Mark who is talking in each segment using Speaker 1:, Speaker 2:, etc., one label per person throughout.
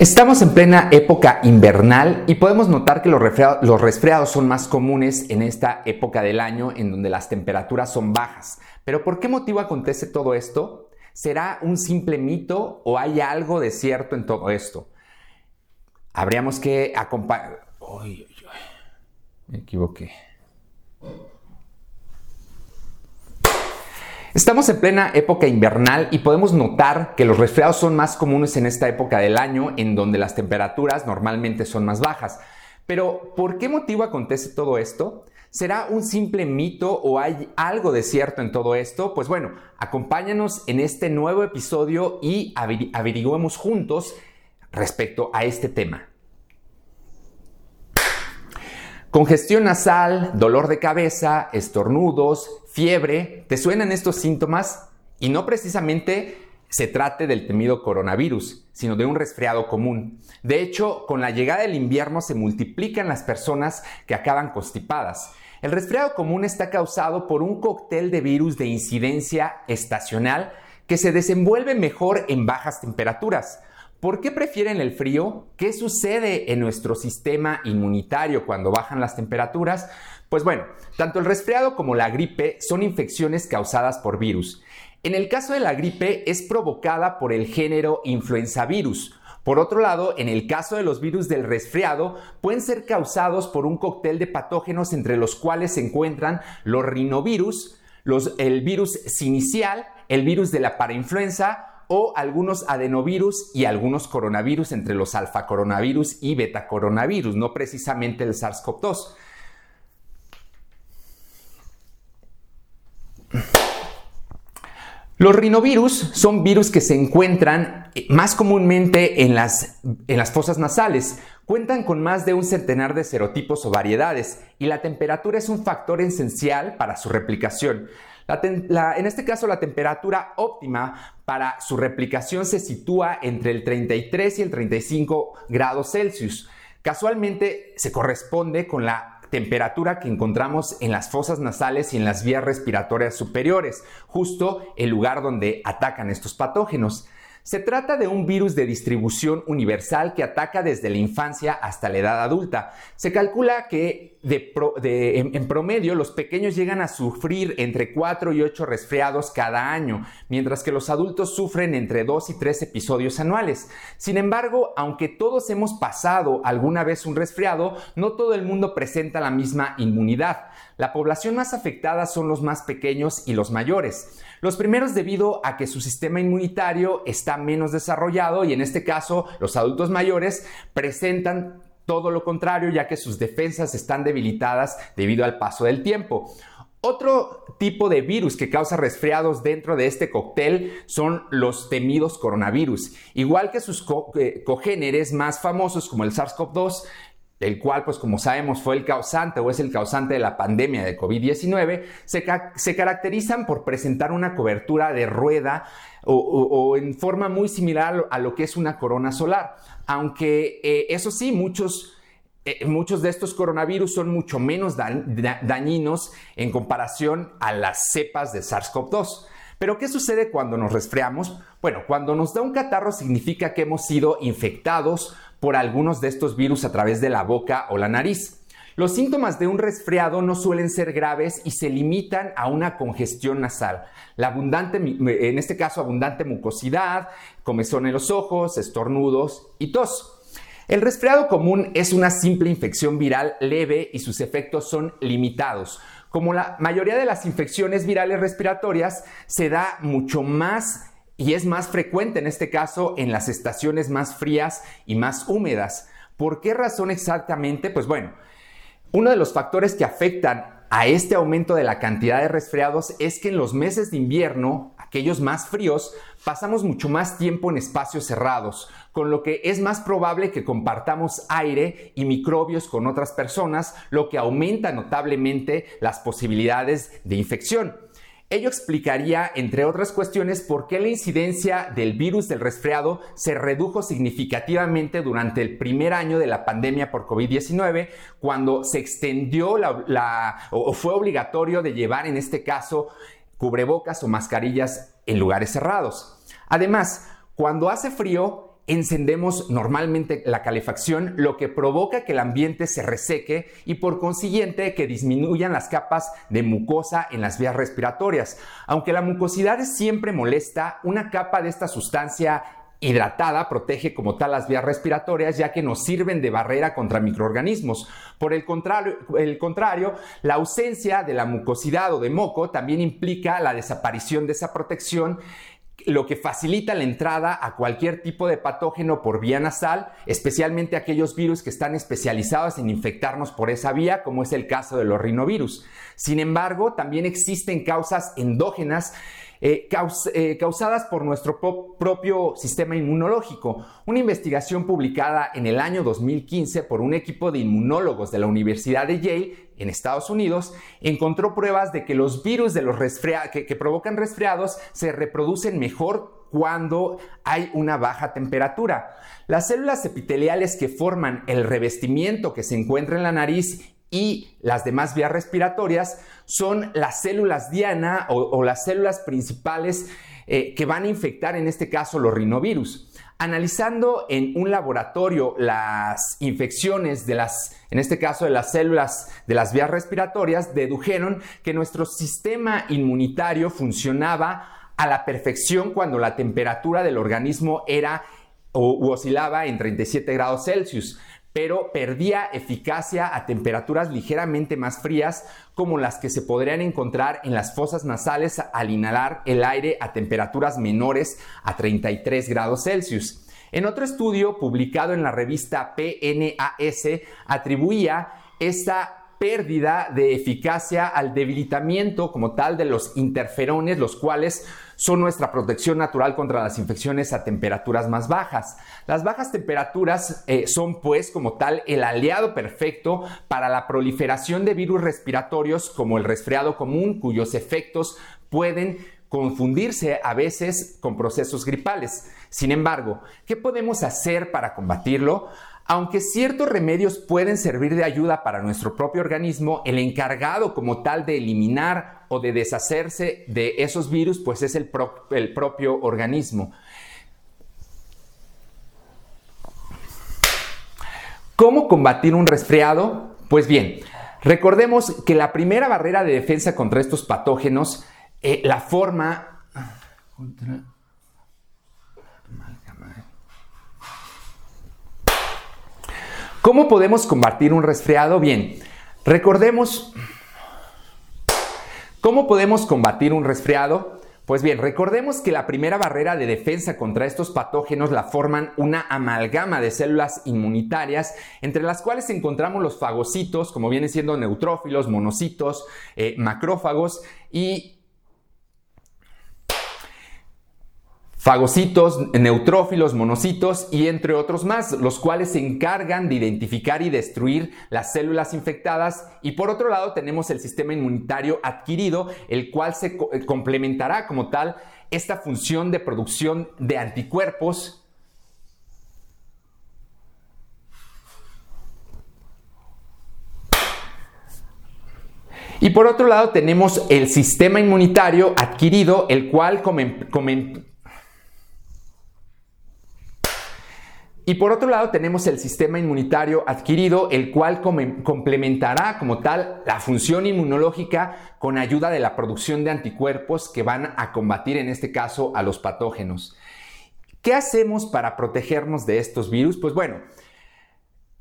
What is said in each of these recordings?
Speaker 1: Estamos en plena época invernal y podemos notar que los resfriados, son más comunes en esta época del año en donde las temperaturas son bajas. Pero ¿por qué motivo acontece todo esto? ¿Será un simple mito o hay algo de cierto en todo esto? Habríamos que acompañar... Me equivoqué. Estamos en plena época invernal y podemos notar que los resfriados son más comunes en esta época del año en donde las temperaturas normalmente son más bajas. Pero, ¿por qué motivo acontece todo esto? ¿Será un simple mito o hay algo de cierto en todo esto? Pues bueno, acompáñanos en este nuevo episodio y averiguemos juntos respecto a este tema. Congestión nasal, dolor de cabeza, estornudos, fiebre. ¿Te suenan estos síntomas? Y no precisamente se trate del temido coronavirus, sino de un resfriado común. De hecho, con la llegada del invierno se multiplican las personas que acaban constipadas. El resfriado común está causado por un cóctel de virus de incidencia estacional que se desenvuelve mejor en bajas temperaturas. ¿Por qué prefieren el frío? ¿Qué sucede en nuestro sistema inmunitario cuando bajan las temperaturas? Pues bueno, tanto el resfriado como la gripe son infecciones causadas por virus. En el caso de la gripe es provocada por el género influenza virus. Por otro lado, en el caso de los virus del resfriado, pueden ser causados por un cóctel de patógenos entre los cuales se encuentran los rinovirus, el virus sinicial, el virus de la parainfluenza o algunos adenovirus y algunos coronavirus entre los alfa coronavirus y beta coronavirus, no precisamente el SARS-CoV-2. Los rinovirus son virus que se encuentran eh, más comúnmente en las, en las fosas nasales. Cuentan con más de un centenar de serotipos o variedades y la temperatura es un factor esencial para su replicación en este caso, la temperatura óptima para su replicación se sitúa entre el 33 y el 35 grados Celsius. Casualmente se corresponde con la temperatura que encontramos en las fosas nasales y en las vías respiratorias superiores, justo el lugar donde atacan estos patógenos. Se trata de un virus de distribución universal que ataca desde la infancia hasta la edad adulta. Se calcula que en, promedio los pequeños llegan a sufrir entre 4 y 8 resfriados cada año, mientras que los adultos sufren entre 2 y 3 episodios anuales. Sin embargo, aunque todos hemos pasado alguna vez un resfriado, no todo el mundo presenta la misma inmunidad. La población más afectada son los más pequeños y los mayores. Los primeros debido a que su sistema inmunitario está menos desarrollado y en este caso los adultos mayores presentan todo lo contrario ya que sus defensas están debilitadas debido al paso del tiempo. Otro tipo de virus que causa resfriados dentro de este cóctel son los temidos coronavirus. Igual que sus eh, cogéneres más famosos como el SARS-CoV-2, el cual, pues como sabemos, fue el causante o es el causante de la pandemia de COVID-19, se, caracterizan por presentar una cobertura de rueda o, en forma muy similar a lo que es una corona solar. Aunque eh, eso sí, muchos... Eh, muchos de estos coronavirus son mucho menos dañinos en comparación a las cepas de SARS-CoV-2. Pero ¿qué sucede cuando nos resfriamos? Bueno, cuando nos da un catarro significa que hemos sido infectados por algunos de estos virus a través de la boca o la nariz. Los síntomas de un resfriado no suelen ser graves y se limitan a una congestión nasal. La abundante, en este caso, abundante mucosidad, comezón en los ojos, estornudos y tos. El resfriado común es una simple infección viral leve y sus efectos son limitados. Como la mayoría de las infecciones virales respiratorias, se da mucho más y es más frecuente en este caso en las estaciones más frías y más húmedas. ¿Por qué razón exactamente? Pues bueno, uno de los factores que afectan a este aumento de la cantidad de resfriados es que en los meses de invierno, aquellos más fríos, pasamos mucho más tiempo en espacios cerrados, con lo que es más probable que compartamos aire y microbios con otras personas, lo que aumenta notablemente las posibilidades de infección. Ello explicaría, entre otras cuestiones, por qué la incidencia del virus del resfriado se redujo significativamente durante el primer año de la pandemia por COVID-19, cuando se extendió la, o fue obligatorio de llevar, en este caso, cubrebocas o mascarillas en lugares cerrados. Además, cuando hace frío, encendemos normalmente la calefacción, lo que provoca que el ambiente se reseque y por consiguiente que disminuyan las capas de mucosa en las vías respiratorias. Aunque la mucosidad es siempre molesta, una capa de esta sustancia hidratada protege como tal las vías respiratorias ya que nos sirven de barrera contra microorganismos. Por el contrario, la ausencia de la mucosidad o de moco también implica la desaparición de esa protección lo que facilita la entrada a cualquier tipo de patógeno por vía nasal, especialmente aquellos virus que están especializados en infectarnos por esa vía, como es el caso de los rinovirus. Sin embargo, también existen causas endógenas eh, eh, causadas por nuestro propio sistema inmunológico. Una investigación publicada en el año 2015 por un equipo de inmunólogos de la Universidad de Yale en Estados Unidos encontró pruebas de que los virus de los que, que provocan resfriados se reproducen mejor cuando hay una baja temperatura. Las células epiteliales que forman el revestimiento que se encuentra en la nariz y las demás vías respiratorias son las células diana o, las células principales eh, que van a infectar en este caso los rinovirus. Analizando en un laboratorio las infecciones de las, en este caso de las células de las vías respiratorias, dedujeron que nuestro sistema inmunitario funcionaba a la perfección cuando la temperatura del organismo era o oscilaba en 37 grados Celsius pero perdía eficacia a temperaturas ligeramente más frías como las que se podrían encontrar en las fosas nasales al inhalar el aire a temperaturas menores a 33 grados Celsius. En otro estudio publicado en la revista PNAS atribuía esta pérdida de eficacia al debilitamiento como tal de los interferones, los cuales son nuestra protección natural contra las infecciones a temperaturas más bajas. Las bajas temperaturas eh, son pues como tal el aliado perfecto para la proliferación de virus respiratorios como el resfriado común cuyos efectos pueden confundirse a veces con procesos gripales. Sin embargo, ¿qué podemos hacer para combatirlo? Aunque ciertos remedios pueden servir de ayuda para nuestro propio organismo, el encargado como tal de eliminar o de deshacerse de esos virus, pues es el, propio organismo. ¿Cómo combatir un resfriado? Pues bien, recordemos que la primera barrera de defensa contra estos patógenos, eh, la forma... ¿Cómo podemos combatir un resfriado? Bien, recordemos, ¿cómo podemos combatir un resfriado? Pues bien, recordemos que la primera barrera de defensa contra estos patógenos la forman una amalgama de células inmunitarias, entre las cuales encontramos los fagocitos, como vienen siendo neutrófilos, monocitos, eh, macrófagos y fagocitos, neutrófilos, monocitos y entre otros más, los cuales se encargan de identificar y destruir las células infectadas. Y por otro lado tenemos el sistema inmunitario adquirido, el cual se eh, complementará como tal esta función de producción de anticuerpos Y por otro lado tenemos el sistema inmunitario adquirido, el cual Y por otro lado tenemos el sistema inmunitario adquirido, el cual complementará como tal la función inmunológica con ayuda de la producción de anticuerpos que van a combatir en este caso a los patógenos. ¿Qué hacemos para protegernos de estos virus? Pues bueno,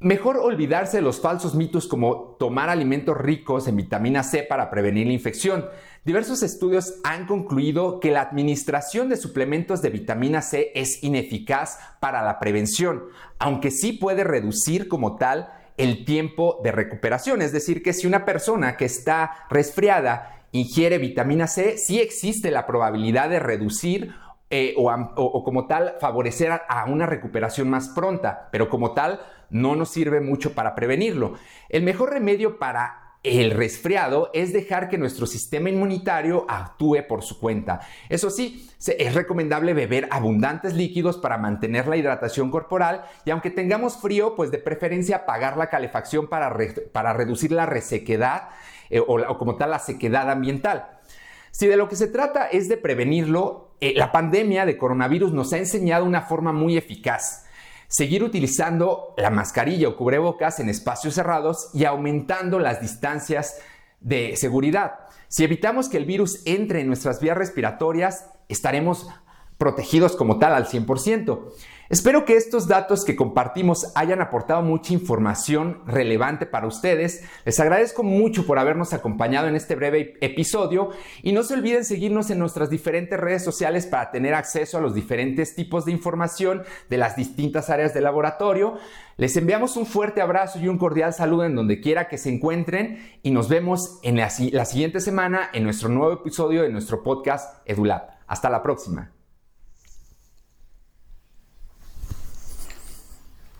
Speaker 1: Mejor olvidarse de los falsos mitos como tomar alimentos ricos en vitamina C para prevenir la infección. Diversos estudios han concluido que la administración de suplementos de vitamina C es ineficaz para la prevención, aunque sí puede reducir como tal el tiempo de recuperación. Es decir, que si una persona que está resfriada ingiere vitamina C, sí existe la probabilidad de reducir eh, o, como tal favorecer a, una recuperación más pronta, pero como tal no nos sirve mucho para prevenirlo. El mejor remedio para el resfriado es dejar que nuestro sistema inmunitario actúe por su cuenta. Eso sí, es recomendable beber abundantes líquidos para mantener la hidratación corporal y aunque tengamos frío, pues de preferencia apagar la calefacción para, para reducir la resequedad eh, o como tal la sequedad ambiental. Si de lo que se trata es de prevenirlo, eh, la pandemia de coronavirus nos ha enseñado una forma muy eficaz. Seguir utilizando la mascarilla o cubrebocas en espacios cerrados y aumentando las distancias de seguridad. Si evitamos que el virus entre en nuestras vías respiratorias, estaremos protegidos como tal al 100%. Espero que estos datos que compartimos hayan aportado mucha información relevante para ustedes. Les agradezco mucho por habernos acompañado en este breve episodio y no se olviden seguirnos en nuestras diferentes redes sociales para tener acceso a los diferentes tipos de información de las distintas áreas del laboratorio. Les enviamos un fuerte abrazo y un cordial saludo en donde quiera que se encuentren y nos vemos en la, la siguiente semana en nuestro nuevo episodio de nuestro podcast EduLab. Hasta la próxima.